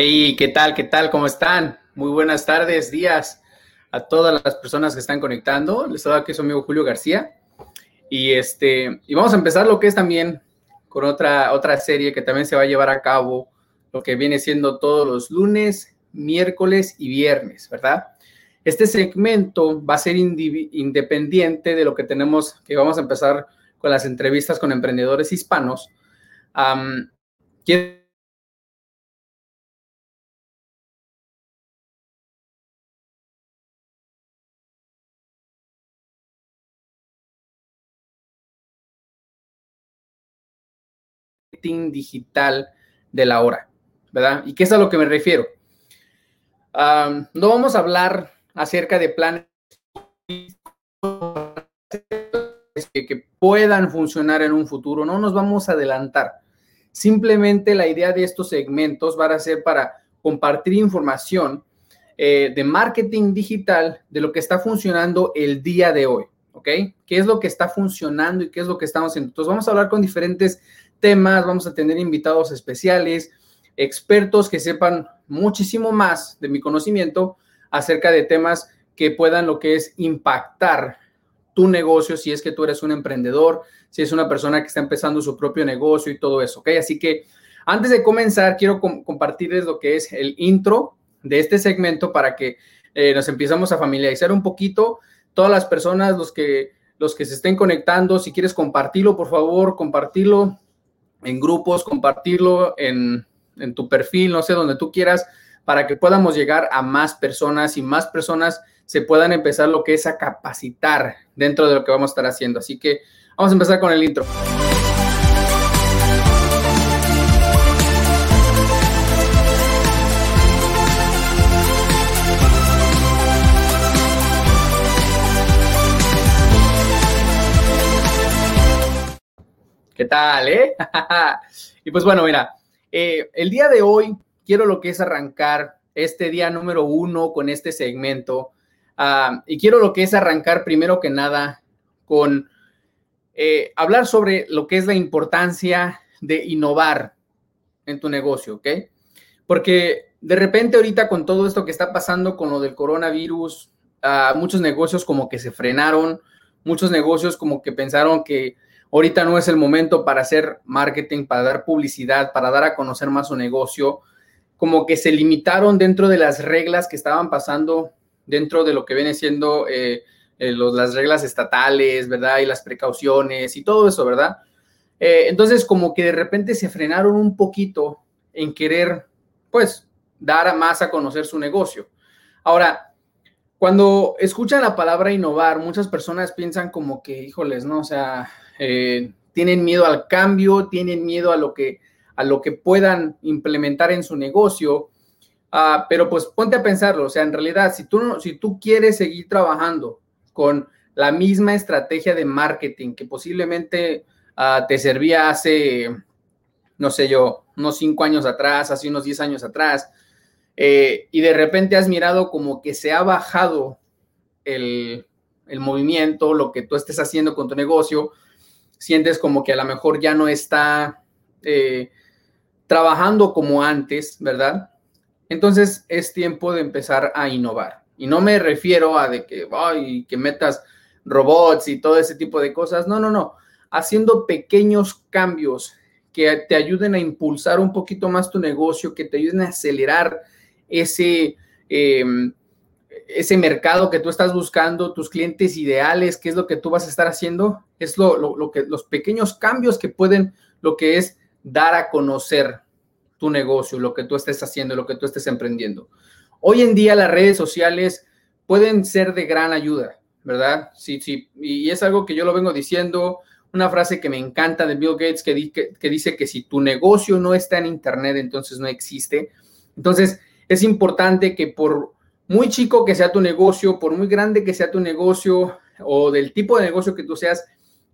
Hey, ¿qué tal? ¿Qué tal? ¿Cómo están? Muy buenas tardes, días a todas las personas que están conectando. Les saluda aquí su amigo Julio García. Y este, y vamos a empezar lo que es también con otra, otra serie que también se va a llevar a cabo, lo que viene siendo todos los lunes, miércoles y viernes, ¿verdad? Este segmento va a ser independiente de lo que tenemos, que vamos a empezar con las entrevistas con emprendedores hispanos. Um, digital de la hora, ¿verdad? ¿Y qué es a lo que me refiero? no vamos a hablar acerca de planes que, puedan funcionar en un futuro, no nos vamos a adelantar. Simplemente la idea de estos segmentos va a ser para compartir información eh, de marketing digital de lo que está funcionando el día de hoy, ¿ok? ¿Qué es lo que está funcionando y qué es lo que estamos haciendo? Entonces vamos a hablar con diferentes temas, vamos a tener invitados especiales, expertos que sepan muchísimo más de mi conocimiento acerca de temas que puedan lo que es impactar tu negocio si es que tú eres un emprendedor, si es una persona que está empezando su propio negocio y todo eso, ¿ok? Así que antes de comenzar, quiero compartirles lo que es el intro de este segmento para que eh, nos empezamos a familiarizar un poquito. Todas las personas, los que, los que se estén conectando, si quieres compartirlo, por favor, compartirlo en grupos, compartirlo en, en tu perfil, no sé, donde tú quieras, para que podamos llegar a más personas y más personas se puedan empezar lo que es a capacitar dentro de lo que vamos a estar haciendo. Así que vamos a empezar con el intro. ¿Qué tal, eh? y pues bueno, mira, eh, el día de hoy quiero lo que es arrancar este día número uno con este segmento. Ah, y quiero lo que es arrancar primero que nada con eh, hablar sobre lo que es la importancia de innovar en tu negocio, ¿ok? Porque de repente ahorita con todo esto que está pasando con lo del coronavirus, ah, muchos negocios como que se frenaron, muchos negocios como que pensaron que Ahorita no es el momento para hacer marketing, para dar publicidad, para dar a conocer más su negocio. Como que se limitaron dentro de las reglas que estaban pasando dentro de lo que viene siendo eh, eh, las reglas estatales, ¿verdad? Y las precauciones y todo eso, ¿verdad? Eh, entonces, como que de repente se frenaron un poquito en querer, pues, dar más a conocer su negocio. Ahora, cuando escuchan la palabra innovar, muchas personas piensan como que, híjoles, ¿no? O sea, eh, tienen miedo al cambio, tienen miedo a lo que, a lo que puedan implementar en su negocio. Ah, pero pues ponte a pensarlo, o sea, en realidad, si tú, si tú quieres seguir trabajando con la misma estrategia de marketing que posiblemente ah, te servía hace, no sé yo, unos cinco años atrás, hace unos diez años atrás, eh, y de repente has mirado como que se ha bajado el, el movimiento, lo que tú estés haciendo con tu negocio, sientes como que a lo mejor ya no está eh, trabajando como antes, ¿verdad? Entonces es tiempo de empezar a innovar. Y no me refiero a de que, ay, que metas robots y todo ese tipo de cosas. No, no, no. Haciendo pequeños cambios que te ayuden a impulsar un poquito más tu negocio, que te ayuden a acelerar ese, em, ese mercado que tú estás buscando, tus clientes ideales, qué es lo que tú vas a estar haciendo, es lo, que los pequeños cambios que pueden, lo que es dar a conocer tu negocio, lo que tú estés haciendo, lo que tú estés emprendiendo. Hoy en día las redes sociales pueden ser de gran ayuda, ¿verdad? Sí, sí, y es algo que yo lo vengo diciendo, una frase que me encanta de Bill Gates que, que dice que si tu negocio no está en Internet, entonces no existe. Entonces, es importante que por muy chico que sea tu negocio, por muy grande que sea tu negocio o del tipo de negocio que tú seas,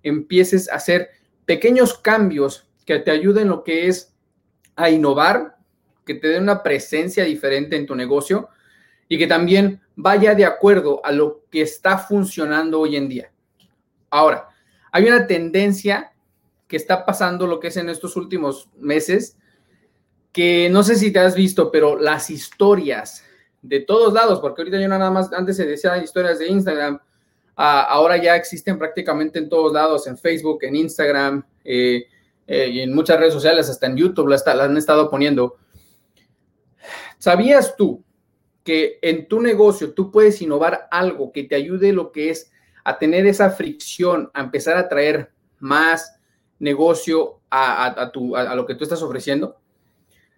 empieces a hacer pequeños cambios que te ayuden lo que es a innovar, que te den una presencia diferente en tu negocio y que también vaya de acuerdo a lo que está funcionando hoy en día. Ahora, hay una tendencia que está pasando lo que es en estos últimos meses que no sé si te has visto, pero las historias de todos lados, porque ahorita yo nada más, antes se decía historias de Instagram, ahora ya existen prácticamente en todos lados, en Facebook, en Instagram eh, eh, y en muchas redes sociales, hasta en YouTube las han estado poniendo. ¿Sabías tú que en tu negocio tú puedes innovar algo que te ayude lo que es a tener esa fricción, a empezar a traer más negocio a, a lo que tú estás ofreciendo?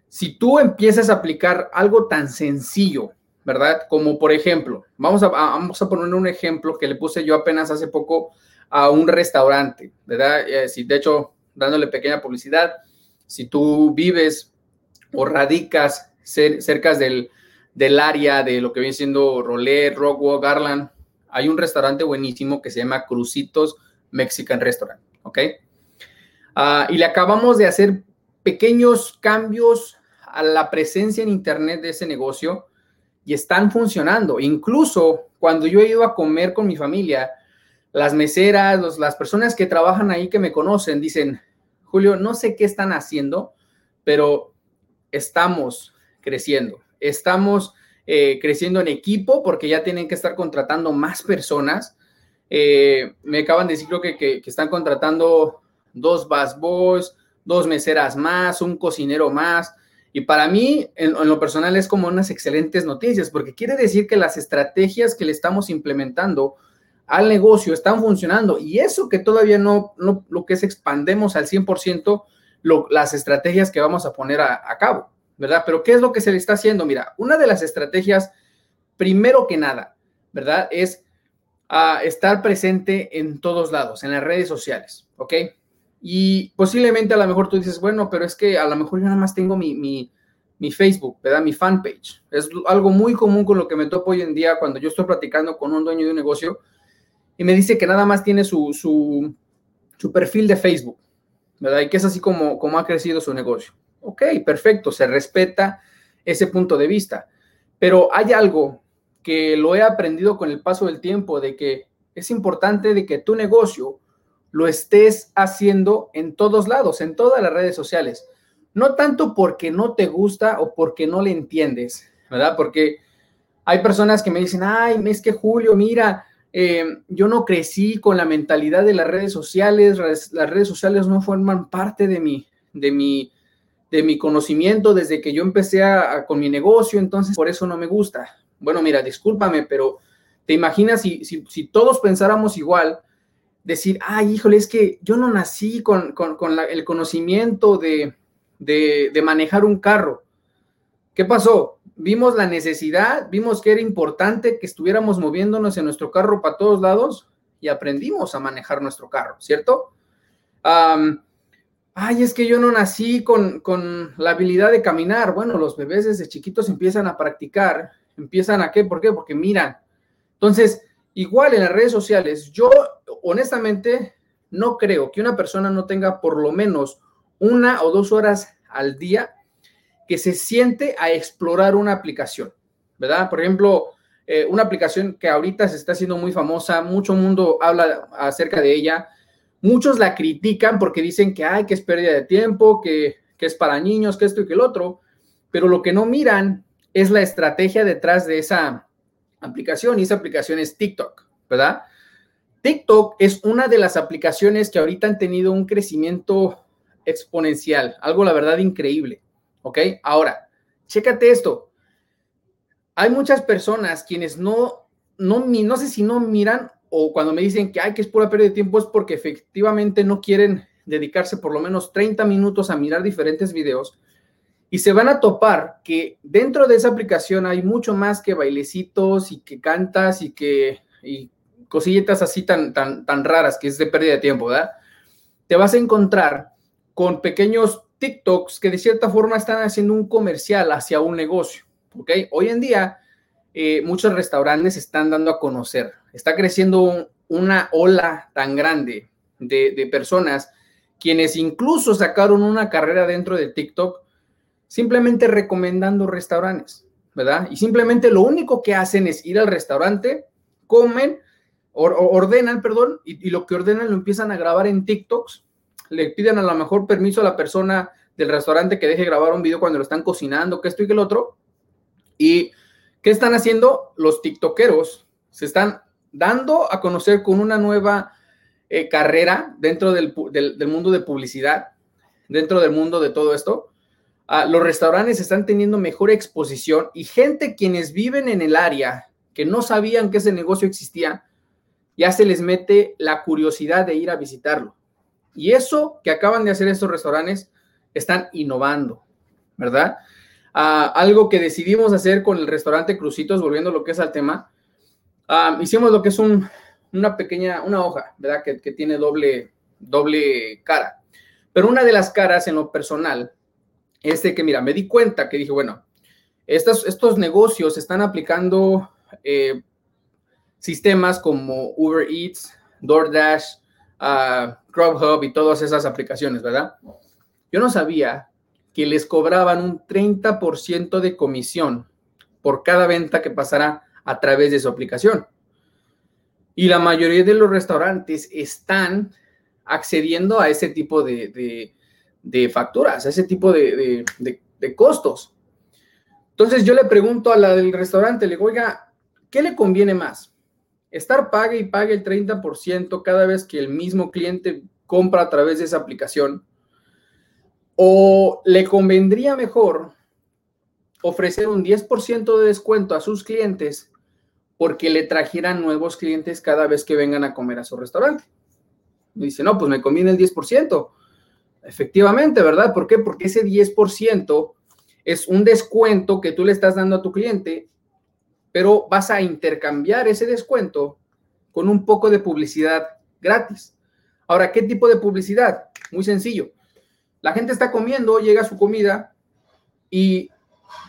si tú empiezas a aplicar algo tan sencillo, ¿verdad? Como por ejemplo, vamos a, vamos a poner un ejemplo que le puse yo apenas hace poco a un restaurante, ¿verdad? Eh, si de hecho, dándole pequeña publicidad, si tú vives o radicas cerca del, del área de lo que viene siendo Rolet, Rockwell, Garland, hay un restaurante buenísimo que se llama Crucitos Mexican Restaurant, ¿ok? Ah, y le acabamos de hacer pequeños cambios a la presencia en Internet de ese negocio y están funcionando. Incluso cuando yo he ido a comer con mi familia, las meseras, las personas que trabajan ahí que me conocen, dicen, Julio, no sé qué están haciendo, pero estamos creciendo. Estamos eh, creciendo en equipo porque ya tienen que estar contratando más personas. Eh, me acaban de decir creo que, que, están contratando dos bus boys, dos meseras más, un cocinero más. Y para mí, en, lo personal, es como unas excelentes noticias, porque quiere decir que las estrategias que le estamos implementando al negocio están funcionando. Y eso que todavía no, lo que es expandemos al 100% lo, las estrategias que vamos a poner a, cabo, ¿verdad? Pero ¿qué es lo que se le está haciendo? Mira, una de las estrategias, primero que nada, ¿verdad? Es ah, estar presente en todos lados, en las redes sociales, ¿ok? Y posiblemente a lo mejor tú dices, bueno, pero es que a lo mejor yo nada más tengo mi, mi, mi Facebook, ¿verdad? Mi fanpage. Es algo muy común con lo que me topo hoy en día cuando yo estoy platicando con un dueño de un negocio y me dice que nada más tiene su, su, su perfil de Facebook, ¿verdad? Y que es así como, como ha crecido su negocio. Ok, perfecto, se respeta ese punto de vista. Pero hay algo que lo he aprendido con el paso del tiempo, de que es importante de que tu negocio lo estés haciendo en todos lados, en todas las redes sociales. No tanto porque no te gusta o porque no le entiendes, ¿verdad? Porque hay personas que me dicen, ay, es que Julio, mira, eh, yo no crecí con la mentalidad de las redes sociales, las redes sociales no forman parte de mi, de mi, de mi conocimiento desde que yo empecé con mi negocio, entonces por eso no me gusta. Bueno, mira, discúlpame, pero te imaginas si, si todos pensáramos igual, decir, ay, híjole, es que yo no nací con, el conocimiento de, manejar un carro. ¿Qué pasó? Vimos la necesidad, vimos que era importante que estuviéramos moviéndonos en nuestro carro para todos lados y aprendimos a manejar nuestro carro, ¿cierto? ay, es que yo no nací con, con, la habilidad de caminar. Bueno, los bebés desde chiquitos empiezan a practicar, empiezan a qué, ¿por qué? Porque miran. Entonces, igual en las redes sociales, yo honestamente, no creo que una persona no tenga por lo menos una o dos horas al día que se siente a explorar una aplicación, ¿verdad? Por ejemplo, eh, una aplicación que ahorita se está haciendo muy famosa, mucho mundo habla acerca de ella, muchos la critican porque dicen que hay que es pérdida de tiempo, que, que es para niños, que esto y que el otro, pero lo que no miran es la estrategia detrás de esa aplicación y esa aplicación es TikTok, ¿verdad? TikTok es una de las aplicaciones que ahorita han tenido un crecimiento exponencial, algo la verdad increíble, ¿ok? Ahora, chécate esto. Hay muchas personas quienes no, no, no sé si no miran o cuando me dicen que hay que es pura pérdida de tiempo es porque efectivamente no quieren dedicarse por lo menos 30 minutos a mirar diferentes videos y se van a topar que dentro de esa aplicación hay mucho más que bailecitos y que cantas y que cosillitas así tan, tan, tan raras que es de pérdida de tiempo, ¿verdad? Te vas a encontrar con pequeños TikToks que de cierta forma están haciendo un comercial hacia un negocio, ¿ok? Hoy en día eh, muchos restaurantes están dando a conocer, está creciendo una ola tan grande de, de personas quienes incluso sacaron una carrera dentro de TikTok simplemente recomendando restaurantes, ¿verdad? Y simplemente lo único que hacen es ir al restaurante, comen, ordenan, perdón, y, lo que ordenan lo empiezan a grabar en TikToks, le piden a lo mejor permiso a la persona del restaurante que deje grabar un video cuando lo están cocinando, que esto y que el otro. ¿Y qué están haciendo? Los tiktokeros se están dando a conocer con una nueva eh, carrera dentro del, mundo de publicidad, dentro del mundo de todo esto. Ah, los restaurantes están teniendo mejor exposición y gente quienes viven en el área que no sabían que ese negocio existía, ya se les mete la curiosidad de ir a visitarlo. Y eso que acaban de hacer estos restaurantes, están innovando, ¿verdad? Ah, algo que decidimos hacer con el restaurante Crucitos, volviendo a lo que es al tema, ah, hicimos lo que es una pequeña, una hoja, ¿verdad? Que, tiene doble, doble cara. Pero una de las caras en lo personal es de que, mira, me di cuenta que dije, bueno, estos, estos negocios están aplicando eh, sistemas como Uber Eats, DoorDash, uh, y todas esas aplicaciones, ¿verdad? Yo no sabía que les cobraban un 30% de comisión por cada venta que pasara a través de su aplicación. Y la mayoría de los restaurantes están accediendo a ese tipo de, facturas, a ese tipo de, de, costos. Entonces yo le pregunto a la del restaurante, le digo, oiga, ¿qué le conviene más? Estar pague y pague el 30% cada vez que el mismo cliente compra a través de esa aplicación ¿O le convendría mejor ofrecer un 10% de descuento a sus clientes porque le trajeran nuevos clientes cada vez que vengan a comer a su restaurante? dice, no, pues me conviene el 10%. Efectivamente, ¿verdad? ¿Por qué? Porque ese 10% es un descuento que tú le estás dando a tu cliente, pero vas a intercambiar ese descuento con un poco de publicidad gratis. Ahora, ¿qué tipo de publicidad? Muy sencillo. La gente está comiendo, llega su comida y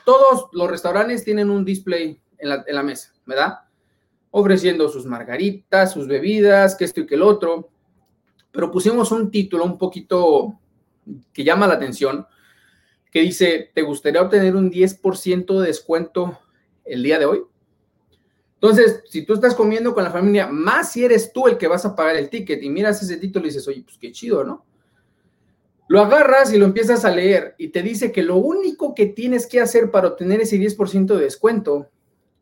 todos los restaurantes tienen un display en la, mesa, ¿verdad? Ofreciendo sus margaritas, sus bebidas, que esto y que el otro. Pero pusimos un título un poquito que llama la atención, que dice, ¿te gustaría obtener un 10% de descuento el día de hoy? Entonces, si tú estás comiendo con la familia, más si eres tú el que vas a pagar el ticket y miras ese título y dices, oye, pues qué chido, ¿no? Lo agarras y lo empiezas a leer y te dice que lo único que tienes que hacer para obtener ese 10% de descuento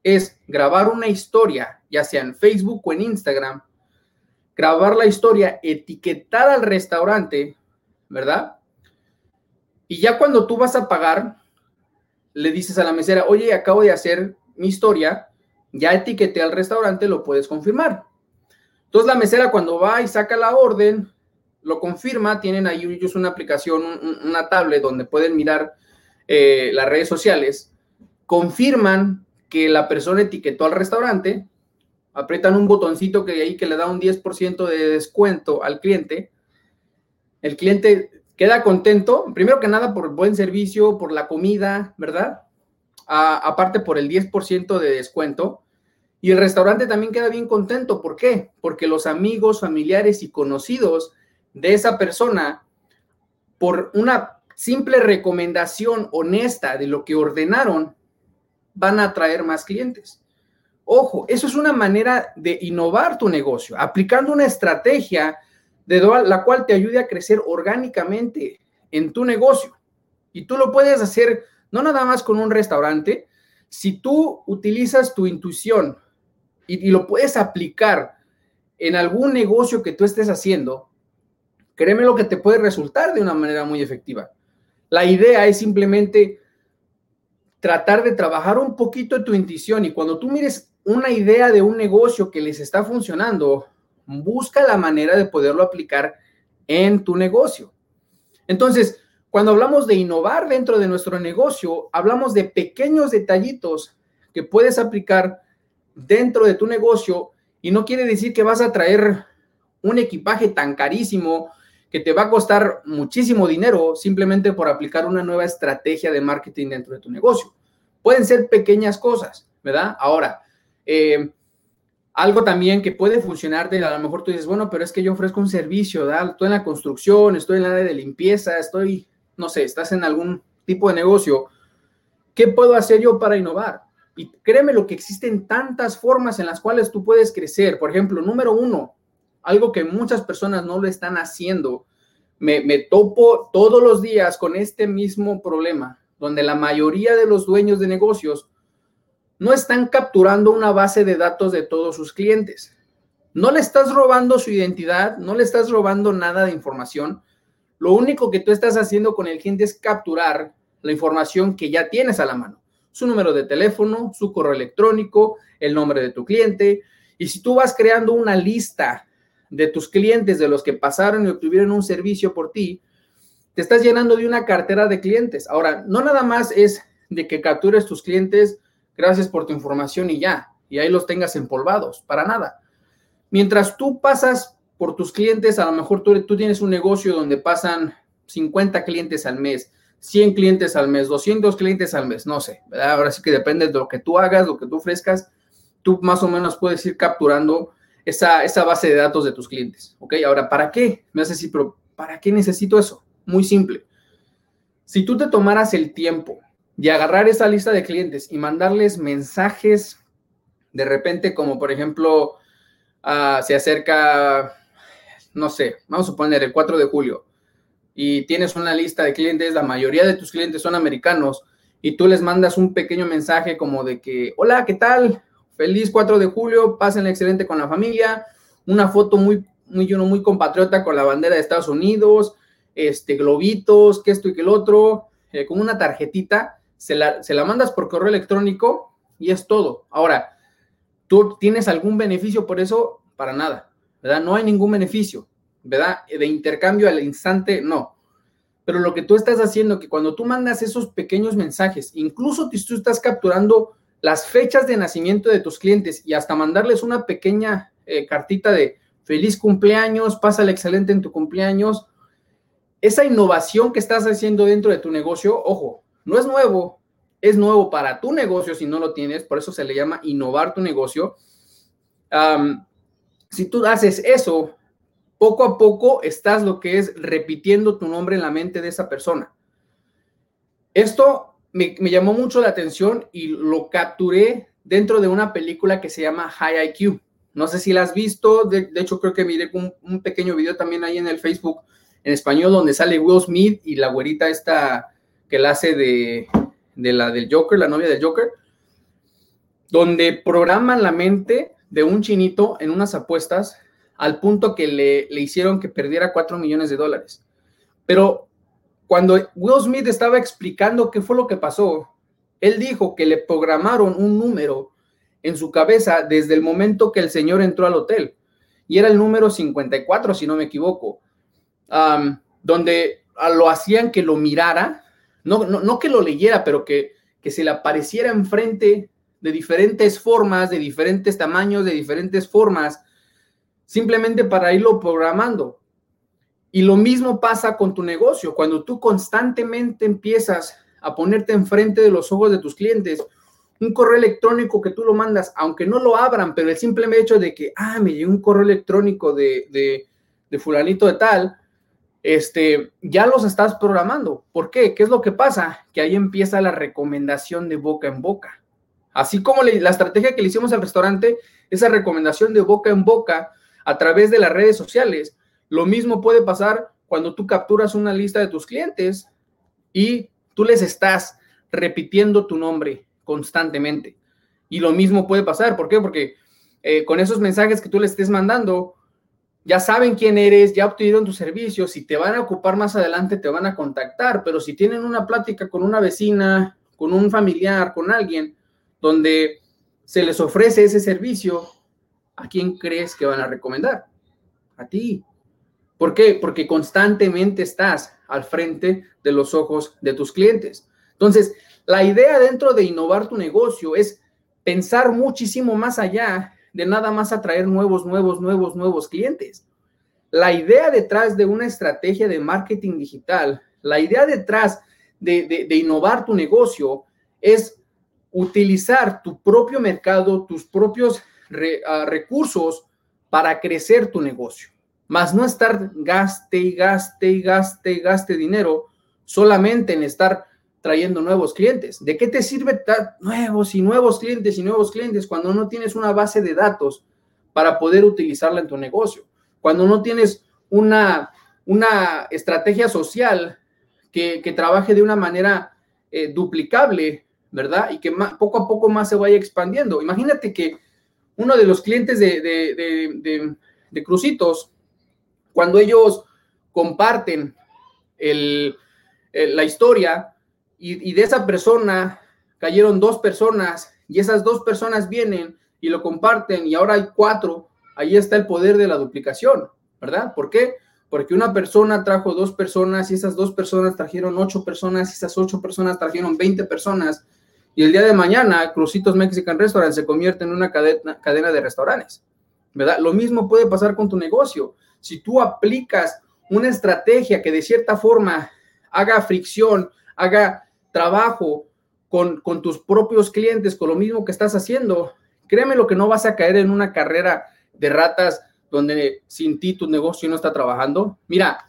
es grabar una historia, ya sea en Facebook o en Instagram, grabar la historia, etiquetar al restaurante, ¿verdad? Y ya cuando tú vas a pagar, le dices a la mesera, oye, acabo de hacer mi historia, ya etiqueté al restaurante, lo puedes confirmar. Entonces la mesera cuando va y saca la orden, lo confirma, tienen ahí ellos una aplicación, una tablet donde pueden mirar eh, las redes sociales, confirman que la persona etiquetó al restaurante, aprietan un botoncito que ahí que le da un 10% de descuento al cliente, el cliente queda contento, primero que nada por el buen servicio, por la comida, ¿verdad? aparte por el 10% de descuento. Y el restaurante también queda bien contento. ¿Por qué? Porque los amigos, familiares y conocidos de esa persona por una simple recomendación honesta de lo que ordenaron, van a atraer más clientes. Ojo, eso es una manera de innovar tu negocio, aplicando una estrategia de la cual te ayude a crecer orgánicamente en tu negocio. Y tú lo puedes hacer no nada más con un restaurante, si tú utilizas tu intuición y, lo puedes aplicar en algún negocio que tú estés haciendo, créeme lo que te puede resultar de una manera muy efectiva. La idea es simplemente tratar de trabajar un poquito tu intuición y cuando tú mires una idea de un negocio que les está funcionando, busca la manera de poderlo aplicar en tu negocio. Entonces, cuando hablamos de innovar dentro de nuestro negocio, hablamos de pequeños detallitos que puedes aplicar dentro de tu negocio y no quiere decir que vas a traer un equipaje tan carísimo que te va a costar muchísimo dinero simplemente por aplicar una nueva estrategia de marketing dentro de tu negocio. Pueden ser pequeñas cosas, ¿verdad? Ahora, eh, algo también que puede funcionar, de, a lo mejor tú dices, bueno, pero es que yo ofrezco un servicio, ¿verdad? Estoy en la construcción, estoy en el área de limpieza, estoy, no sé, estás en algún tipo de negocio. ¿Qué puedo hacer yo para innovar? Y créeme lo que existen tantas formas en las cuales tú puedes crecer. Por ejemplo, número uno, algo que muchas personas no lo están haciendo me, me topo todos los días con este mismo problema, donde la mayoría de los dueños de negocios no están capturando una base de datos de todos sus clientes. No le estás robando su identidad, no le estás robando nada de información. Lo único que tú estás haciendo con el cliente es capturar la información que ya tienes a la mano. Su número de teléfono, su correo electrónico, el nombre de tu cliente. Y si tú vas creando una lista de tus clientes, de los que pasaron y obtuvieron un servicio por ti, te estás llenando de una cartera de clientes. Ahora, no nada más es de que captures tus clientes, gracias por tu información y ya, y ahí los tengas empolvados, para nada Mientras tú pasas por tus clientes, a lo mejor tú, tú tienes un negocio donde pasan 50 clientes al mes, 100 clientes al mes, 200 clientes al mes, no sé, ¿verdad? Ahora sí que depende de lo que tú hagas, lo que tú ofrezcas, tú más o menos puedes ir capturando esa, esa base de datos de tus clientes, ¿ok? Ahora, ¿para qué? Me hace decir, pero ¿para qué necesito eso? Muy simple. Si tú te tomaras el tiempo de agarrar esa lista de clientes y mandarles mensajes de repente como por ejemplo, Ah, se acerca, no sé, vamos a suponer el 4 de julio y tienes una lista de clientes, la mayoría de tus clientes son americanos y tú les mandas un pequeño mensaje como de que, hola, ¿qué tal? Feliz 4 de julio, pasen excelente con la familia, una foto muy, muy, muy compatriota con la bandera de Estados Unidos, este, globitos, que esto y que el otro, eh, con una tarjetita, se la, se la mandas por correo electrónico y es todo. Ahora, ¿Tú tienes algún beneficio por eso? Para nada, ¿verdad? No hay ningún beneficio, ¿verdad? De intercambio al instante, no. Pero lo que tú estás haciendo, que cuando tú mandas esos pequeños mensajes, incluso tú estás capturando las fechas de nacimiento de tus clientes y hasta mandarles una pequeña eh, cartita de feliz cumpleaños, pásale excelente en tu cumpleaños, esa innovación que estás haciendo dentro de tu negocio, ojo, no es nuevo, es nuevo para tu negocio si no lo tienes, por eso se le llama innovar tu negocio. si tú haces eso, poco a poco estás lo que es repitiendo tu nombre en la mente de esa persona. Esto me, llamó mucho la atención y lo capturé dentro de una película que se llama High IQ. No sé si la has visto, de, hecho creo que miré un, pequeño video también ahí en el Facebook en español donde sale Will Smith y la güerita esta que la hace de la del Joker, la novia del Joker, donde programan la mente de un chinito en unas apuestas al punto que le, le hicieron que perdiera 4 millones de dólares. Pero cuando Will Smith estaba explicando qué fue lo que pasó, él dijo que le programaron un número en su cabeza desde el momento que el señor entró al hotel. Y era el número 54, si no me equivoco, donde lo hacían que lo mirara no, que lo leyera, pero que, que se le apareciera enfrente de diferentes formas, de diferentes tamaños, de diferentes formas, simplemente para irlo programando. Y lo mismo pasa con tu negocio. Cuando tú constantemente empiezas a ponerte enfrente de los ojos de tus clientes, un correo electrónico que tú lo mandas, aunque no lo abran, pero el simple hecho de que, ah, me llegó un correo electrónico de, de, fulanito de tal, este, ya los estás programando. ¿Por qué? ¿Qué es lo que pasa? Que ahí empieza la recomendación de boca en boca. Así como la estrategia que le hicimos al restaurante, esa recomendación de boca en boca a través de las redes sociales, lo mismo puede pasar cuando tú capturas una lista de tus clientes y tú les estás repitiendo tu nombre constantemente. Y lo mismo puede pasar. ¿Por qué? Porque eh, con esos mensajes que tú les estés mandando, ya saben quién eres, ya obtuvieron tus servicios, si te van a ocupar más adelante te van a contactar, pero si tienen una plática con una vecina, con un familiar, con alguien, donde se les ofrece ese servicio, ¿a quién crees que van a recomendar? A ti. ¿Por qué? Porque constantemente estás al frente de los ojos de tus clientes. Entonces, la idea dentro de innovar tu negocio es pensar muchísimo más allá de nada más atraer nuevos, nuevos, nuevos, nuevos clientes. La idea detrás de una estrategia de marketing digital, la idea detrás de, innovar tu negocio es utilizar tu propio mercado, tus propios ah, recursos para crecer tu negocio, más no estar gaste y gaste y gaste y gaste dinero solamente en estar trayendo nuevos clientes. ¿De qué te sirve nuevos y nuevos clientes y nuevos clientes cuando no tienes una base de datos para poder utilizarla en tu negocio? Cuando no tienes una, una estrategia social que, trabaje de una manera eh, duplicable, ¿verdad? Y que poco a poco más se vaya expandiendo. Imagínate que uno de los clientes de, de Crucitos, cuando ellos comparten la historia y, de esa persona cayeron dos personas y esas dos personas vienen y lo comparten y ahora hay cuatro, ahí está el poder de la duplicación, ¿verdad? ¿Por qué? Porque una persona trajo dos personas y esas dos personas trajeron ocho personas y esas ocho personas trajeron veinte personas y el día de mañana Crucitos Mexican Restaurant se convierte en una cadena, de restaurantes, ¿verdad? Lo mismo puede pasar con tu negocio. Si tú aplicas una estrategia que de cierta forma haga fricción, haga trabajo con, tus propios clientes, con lo mismo que estás haciendo, créeme lo que no vas a caer en una carrera de ratas donde sin ti tu negocio no está trabajando. Mira,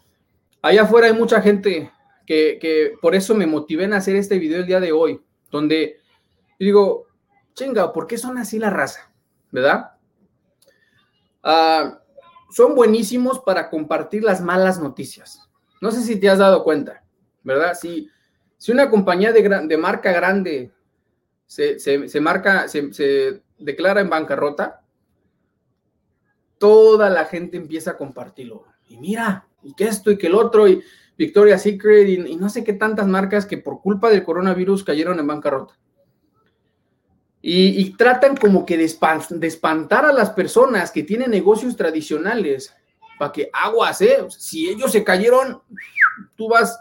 allá afuera hay mucha gente que, por eso me motivé en hacer este video el día de hoy, donde digo, chinga, ¿por qué son así la raza? ¿Verdad? Ah, son buenísimos para compartir las malas noticias. No sé si te has dado cuenta, ¿verdad? Si, si una compañía de, de marca grande se, se, marca, se, se, declara en bancarrota, toda la gente empieza a compartirlo. Y mira, y que esto y que el otro, y Victoria's Secret, y no sé qué tantas marcas que por culpa del coronavirus cayeron en bancarrota. Y, tratan como que de, espantar a las personas que tienen negocios tradicionales para que aguas, ¿eh? Si ellos se cayeron, tú vas.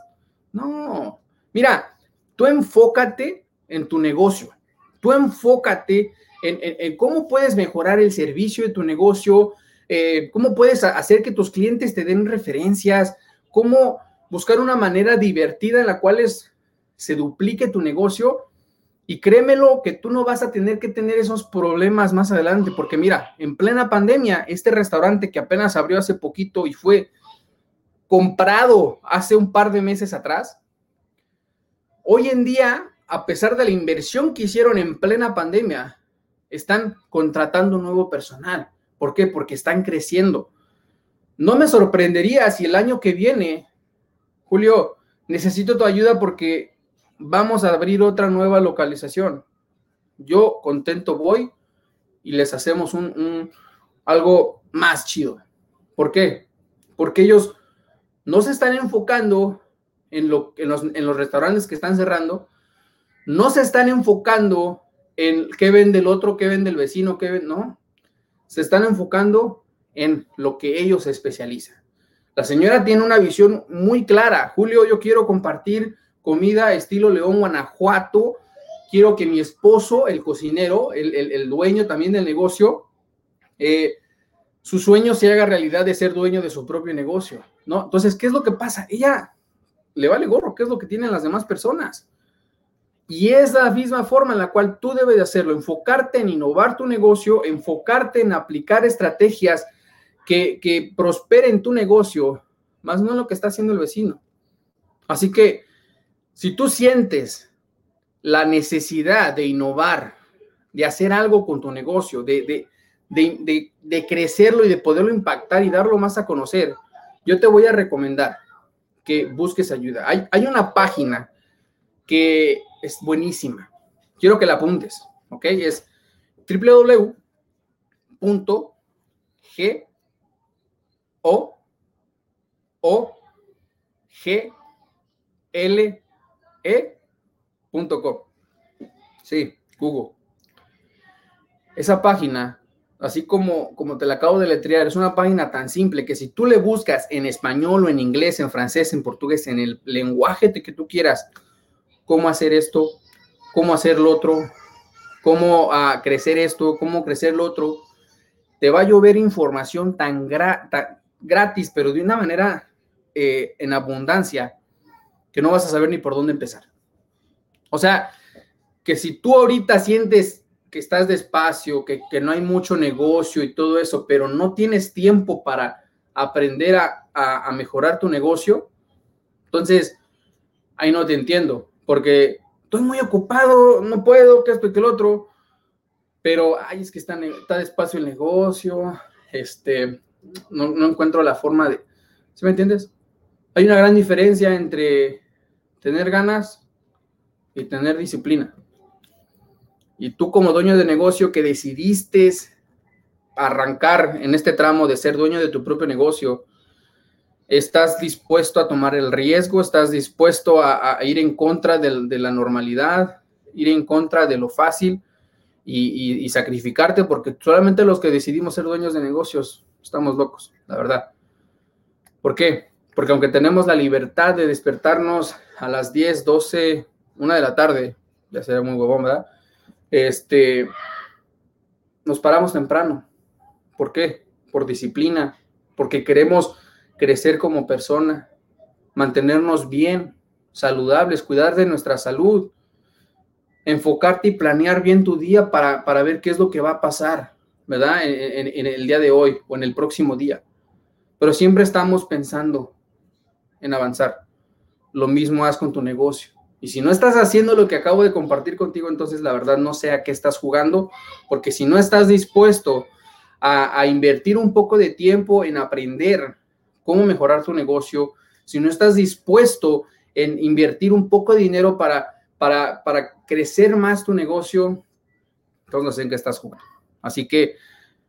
No, mira, tú enfócate en tu negocio, tú enfócate en, cómo puedes mejorar el servicio de tu negocio, eh, cómo puedes hacer que tus clientes te den referencias, cómo buscar una manera divertida en la cual se duplique tu negocio y créemelo que tú no vas a tener que tener esos problemas más adelante, porque mira, en plena pandemia, este restaurante que apenas abrió hace poquito y fue comprado hace un par de meses atrás, hoy en día, a pesar de la inversión que hicieron en plena pandemia, están contratando nuevo personal. ¿Por qué? Porque están creciendo. No me sorprendería si el año que viene, Julio, necesito tu ayuda porque vamos a abrir otra nueva localización. Yo contento voy y les hacemos un, algo más chido. ¿Por qué? Porque ellos no se están enfocando en, lo, en, los, en los restaurantes que están cerrando, no se están enfocando en qué vende el otro, qué vende el vecino, qué vende, no. Se están enfocando en lo que ellos se especializan. La señora tiene una visión muy clara. Julio, yo quiero compartir comida estilo León, Guanajuato. Quiero que mi esposo, el cocinero, el, dueño también del negocio, eh, su sueño se haga realidad de ser dueño de su propio negocio, ¿no? Entonces, ¿qué es lo que pasa? Ella le vale gorro, ¿qué es lo que tienen las demás personas? Y es la misma forma en la cual tú debes de hacerlo, enfocarte en innovar tu negocio, enfocarte en aplicar estrategias que, que prosperen tu negocio, más no lo que está haciendo el vecino. Así que si tú sientes la necesidad de innovar, de hacer algo con tu negocio, de, de, crecerlo y de poderlo impactar y darlo más a conocer, yo te voy a recomendar que busques ayuda. Hay, hay una página que es buenísima. Quiero que la apuntes, ¿ok? Es www.g o o g l e.com. Sí, Google. Esa página, así como, como te la acabo de letrear, es una página tan simple que si tú le buscas en español o en inglés, en francés, en portugués, en el lenguaje que tú quieras, cómo hacer esto, cómo hacer lo otro, cómo uh, crecer esto, cómo crecer lo otro, te va a llover información tan, gratis, pero de una manera eh, en abundancia, que no vas a saber ni por dónde empezar. O sea, que si tú ahorita sientes que estás despacio, que, no hay mucho negocio y todo eso, pero no tienes tiempo para aprender a, mejorar tu negocio, entonces ahí no te entiendo, porque estoy muy ocupado, no puedo, que esto y que el otro, pero ay, es que está, está despacio el negocio, este, no, encuentro la forma de, ¿sí me entiendes? hay una gran diferencia entre tener ganas y tener disciplina. Y tú como dueño de negocio que decidiste arrancar en este tramo de ser dueño de tu propio negocio, estás dispuesto a tomar el riesgo, estás dispuesto a, ir en contra de, la normalidad, ir en contra de lo fácil y, sacrificarte, porque solamente los que decidimos ser dueños de negocios estamos locos, la verdad. ¿Por qué? Porque aunque tenemos la libertad de despertarnos a las 10, 12, 1 de la tarde, ya sería muy huevón, ¿verdad? Este, nos paramos temprano. ¿Por qué? Por disciplina, porque queremos crecer como persona, mantenernos bien, saludables, cuidar de nuestra salud, enfocarte y planear bien tu día para, ver qué es lo que va a pasar, ¿verdad? En, en, el día de hoy o en el próximo día. Pero siempre estamos pensando en avanzar. Lo mismo haz con tu negocio. Y si no estás haciendo lo que acabo de compartir contigo, entonces la verdad no sé a qué estás jugando, porque si no estás dispuesto a, a invertir un poco de tiempo en aprender cómo mejorar tu negocio, si no estás dispuesto en invertir un poco de dinero para, para, para crecer más tu negocio, entonces no sé en qué estás jugando. Así que,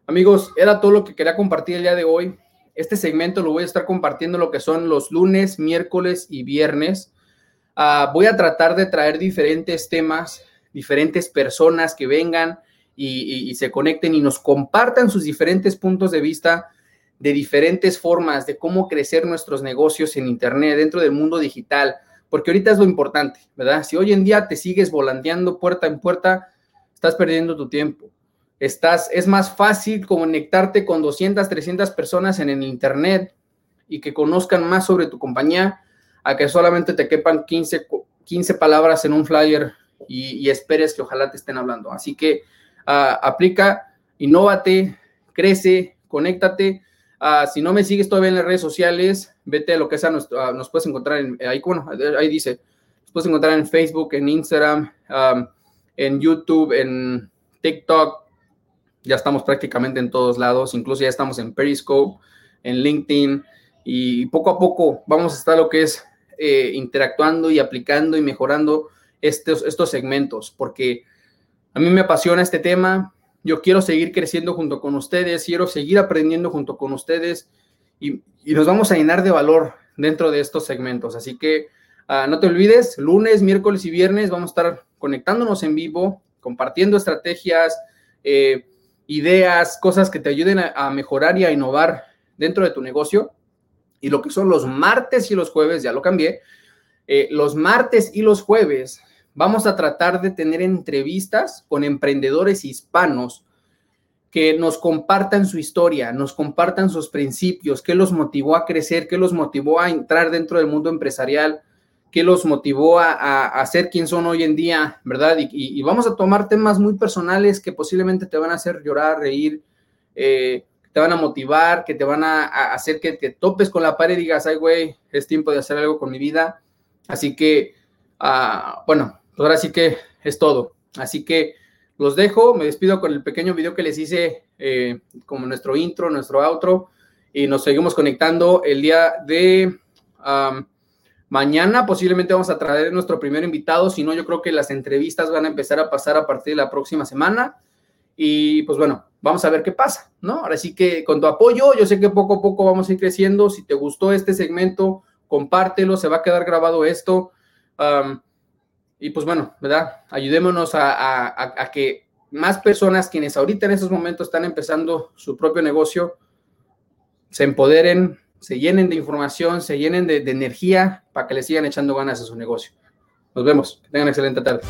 amigos, era todo lo que quería compartir el día de hoy. Este segmento lo voy a estar compartiendo lo que son los lunes, miércoles y viernes. Ah, voy a tratar de traer diferentes temas, diferentes personas que vengan y, y, se conecten y nos compartan sus diferentes puntos de vista de diferentes formas de cómo crecer nuestros negocios en Internet, dentro del mundo digital, porque ahorita es lo importante, ¿verdad? Si hoy en día te sigues volanteando puerta en puerta, estás perdiendo tu tiempo. Estás, es más fácil conectarte con 200, 300 personas en el Internet y que conozcan más sobre tu compañía a que solamente te quepan 15, 15 palabras en un flyer y, esperes que ojalá te estén hablando. Así que uh, aplica, innovate, crece, conéctate Ah, si no me sigues todavía en las redes sociales, vete a lo que es a nuestro, nos puedes encontrar en, ahí, bueno, ahí dice, puedes encontrar en Facebook, en Instagram, en YouTube, en TikTok, ya estamos prácticamente en todos lados, incluso ya estamos en Periscope, en LinkedIn, y poco a poco vamos a estar lo que es eh, interactuando y aplicando y mejorando estos, estos segmentos, porque a mí me apasiona este tema, yo quiero seguir creciendo junto con ustedes, quiero seguir aprendiendo junto con ustedes y, nos vamos a llenar de valor dentro de estos segmentos. Así que ah, no te olvides, lunes, miércoles y viernes vamos a estar conectándonos en vivo, compartiendo estrategias, eh, ideas, cosas que te ayuden a, mejorar y a innovar dentro de tu negocio. Y lo que son los martes y los jueves, ya lo cambié, eh, los martes y los jueves vamos a tratar de tener entrevistas con emprendedores hispanos que nos compartan su historia, nos compartan sus principios, qué los motivó a crecer, qué los motivó a entrar dentro del mundo empresarial, qué los motivó a, ser quien son hoy en día, ¿verdad? Y, vamos a tomar temas muy personales que posiblemente te van a hacer llorar, reír, eh, te van a motivar, que te van a, hacer que te topes con la pared y digas, ay, güey, es tiempo de hacer algo con mi vida. Así que, ah, bueno, pues ahora sí que es todo. Así que los dejo, me despido con el pequeño video que les hice eh, como nuestro intro, nuestro outro, y nos seguimos conectando el día de mañana. Posiblemente vamos a traer nuestro primer invitado, si no, yo creo que las entrevistas van a empezar a pasar a partir de la próxima semana. Y pues bueno, vamos a ver qué pasa, ¿no? Ahora sí que con tu apoyo, yo sé que poco a poco vamos a ir creciendo. Si te gustó este segmento, compártelo, se va a quedar grabado esto. Y pues bueno, ¿verdad? Ayudémonos a, que más personas quienes ahorita en estos momentos están empezando su propio negocio se empoderen, se llenen de información, se llenen de, energía para que le sigan echando ganas a su negocio. Nos vemos. Que tengan excelente tarde.